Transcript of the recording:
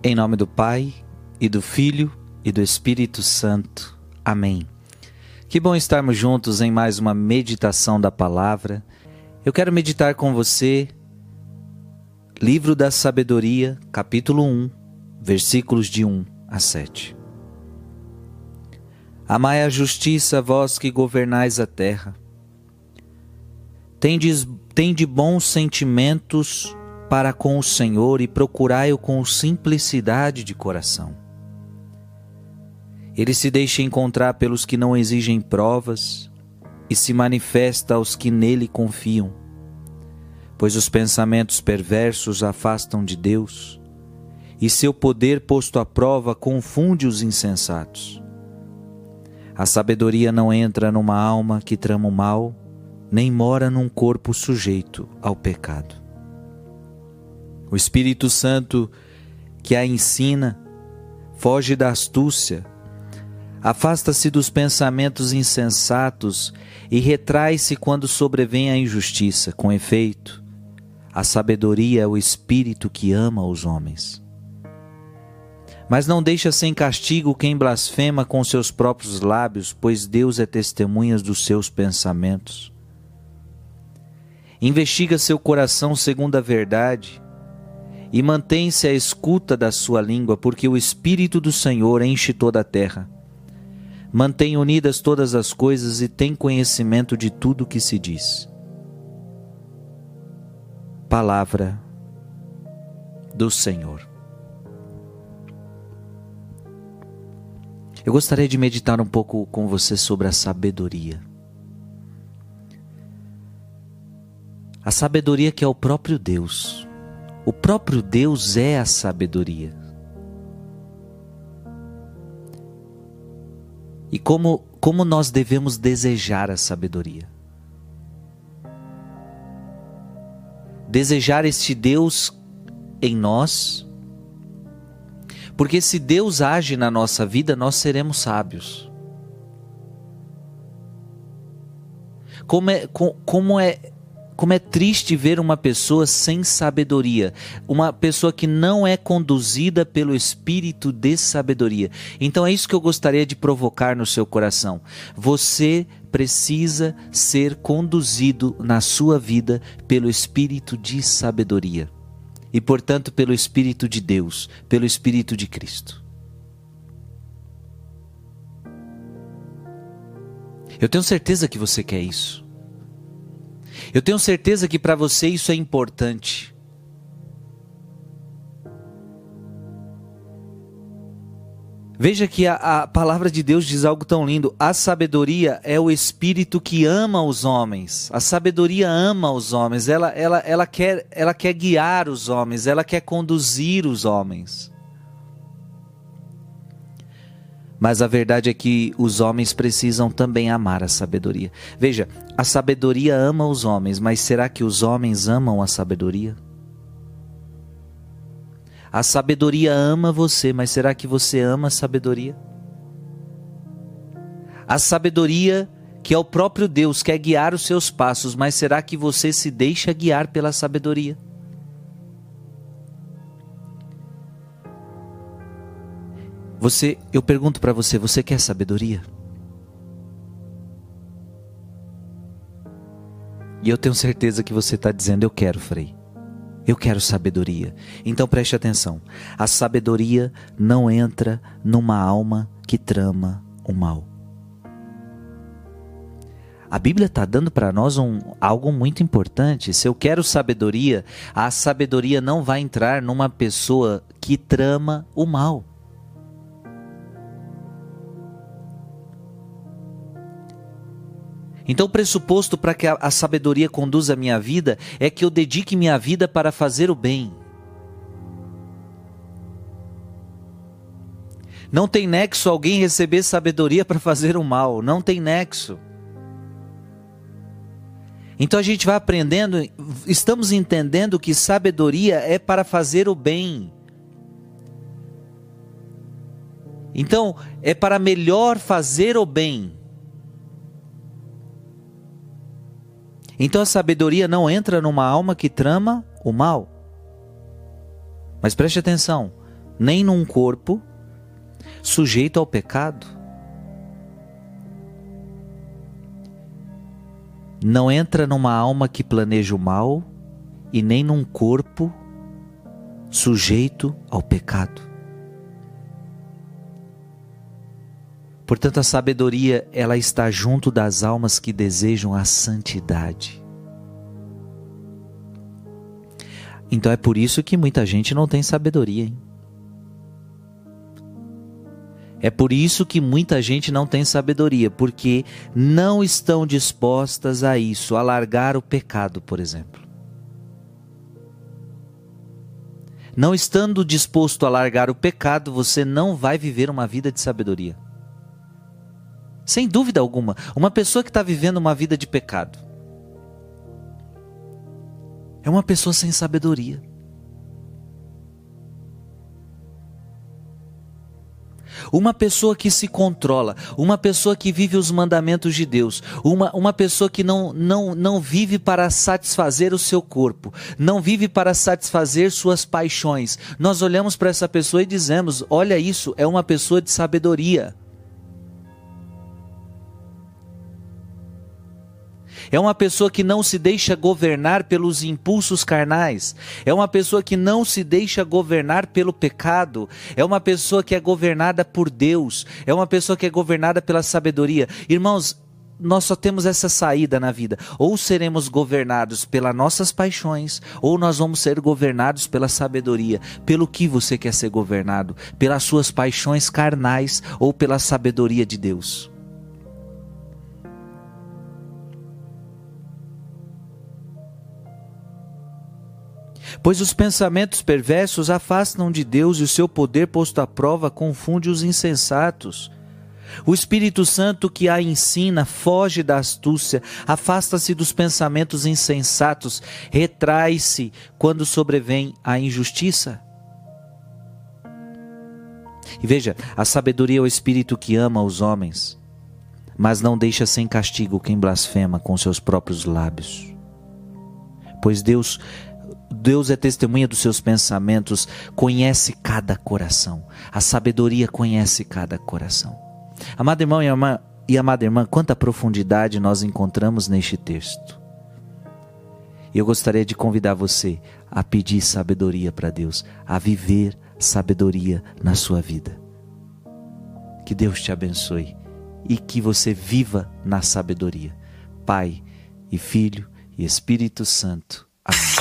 Em nome do Pai, e do Filho, e do Espírito Santo. Amém. Que bom estarmos juntos em mais uma meditação da palavra. Eu quero meditar com você Livro da Sabedoria, capítulo 1, versículos de 1 a 7. Amai a justiça, vós que governais a terra. Tendes, tende bons sentimentos para com o Senhor e procurai-o com simplicidade de coração. Ele se deixa encontrar pelos que não exigem provas e se manifesta aos que nele confiam, pois os pensamentos perversos afastam de Deus e seu poder posto à prova confunde os insensatos. A sabedoria não entra numa alma que trama o mal, nem mora num corpo sujeito ao pecado. O Espírito Santo que a ensina foge da astúcia, afasta-se dos pensamentos insensatos e retrai-se quando sobrevém a injustiça. Com efeito, a sabedoria é o espírito que ama os homens. Mas não deixa sem castigo quem blasfema com seus próprios lábios, pois Deus é testemunha dos seus pensamentos. Investiga seu coração segundo a verdade e mantém-se à escuta da sua língua, porque o Espírito do Senhor enche toda a terra. Mantém unidas todas as coisas e tem conhecimento de tudo o que se diz. Palavra do Senhor. Eu gostaria de meditar um pouco com você sobre a sabedoria. A sabedoria que é o próprio Deus. O próprio Deus é a sabedoria. E como, como nós devemos desejar a sabedoria? Desejar este Deus em nós, porque se Deus age na nossa vida, nós seremos sábios. Como é, como é como é triste ver uma pessoa sem sabedoria, uma pessoa que não é conduzida pelo espírito de sabedoria. Então é isso que eu gostaria de provocar no seu coração. Você precisa ser conduzido na sua vida pelo espírito de sabedoria e, portanto, pelo espírito de Deus, pelo espírito de Cristo. Eu tenho certeza que você quer isso. Eu tenho certeza que para você isso é importante. Veja que a, a, palavra de Deus diz algo tão lindo. A sabedoria é o espírito que ama os homens. A sabedoria ama os homens. Ela, ela, ela, quer, ela quer guiar os homens. Ela quer conduzir os homens. Mas a verdade é que os homens precisam também amar a sabedoria. Veja, a sabedoria ama os homens, mas será que os homens amam a sabedoria? A sabedoria ama você, mas será que você ama a sabedoria? A sabedoria, que é o próprio Deus, quer guiar os seus passos, mas será que você se deixa guiar pela sabedoria? Você, eu pergunto para você, você quer sabedoria? E eu tenho certeza que você está dizendo, eu quero, Frei. Eu quero sabedoria. Então preste atenção. A sabedoria não entra numa alma que trama o mal. A Bíblia está dando para nós um, algo muito importante. Se eu quero sabedoria, a sabedoria não vai entrar numa pessoa que trama o mal. Então, o pressuposto para que a, a sabedoria conduza a minha vida é que eu dedique minha vida para fazer o bem. Não tem nexo alguém receber sabedoria para fazer o mal. Não tem nexo. Então a gente vai aprendendo, estamos entendendo que sabedoria é para fazer o bem. Então, é para melhor fazer o bem. Então a sabedoria não entra numa alma que trama o mal. Mas preste atenção: nem num corpo sujeito ao pecado. Não entra numa alma que planeja o mal e nem num corpo sujeito ao pecado. Portanto, a sabedoria, ela está junto das almas que desejam a santidade. Então é por isso que muita gente não tem sabedoria, hein? É por isso que muita gente não tem sabedoria, porque não estão dispostas a isso, a largar o pecado, por exemplo. Não estando disposto a largar o pecado, você não vai viver uma vida de sabedoria. Sem dúvida alguma, uma pessoa que está vivendo uma vida de pecado é uma pessoa sem sabedoria. Uma pessoa que se controla, uma pessoa que vive os mandamentos de Deus, uma, uma pessoa que não, não, não vive para satisfazer o seu corpo, não vive para satisfazer suas paixões. Nós olhamos para essa pessoa e dizemos: olha, isso é uma pessoa de sabedoria. É uma pessoa que não se deixa governar pelos impulsos carnais. É uma pessoa que não se deixa governar pelo pecado. É uma pessoa que é governada por Deus. É uma pessoa que é governada pela sabedoria. Irmãos, nós só temos essa saída na vida. Ou seremos governados pelas nossas paixões, ou nós vamos ser governados pela sabedoria. Pelo que você quer ser governado? Pelas suas paixões carnais ou pela sabedoria de Deus? Pois os pensamentos perversos afastam de Deus e o seu poder posto à prova confunde os insensatos. O Espírito Santo que a ensina foge da astúcia, afasta-se dos pensamentos insensatos, retrai-se quando sobrevém a injustiça. E veja, a sabedoria é o Espírito que ama os homens, mas não deixa sem castigo quem blasfema com seus próprios lábios. Pois Deus Deus é testemunha dos seus pensamentos, conhece cada coração. A sabedoria conhece cada coração. Amado irmão e, irmã, e amada irmã, quanta profundidade nós encontramos neste texto. Eu gostaria de convidar você a pedir sabedoria para Deus, a viver sabedoria na sua vida. Que Deus te abençoe e que você viva na sabedoria. Pai e Filho e Espírito Santo. Amém.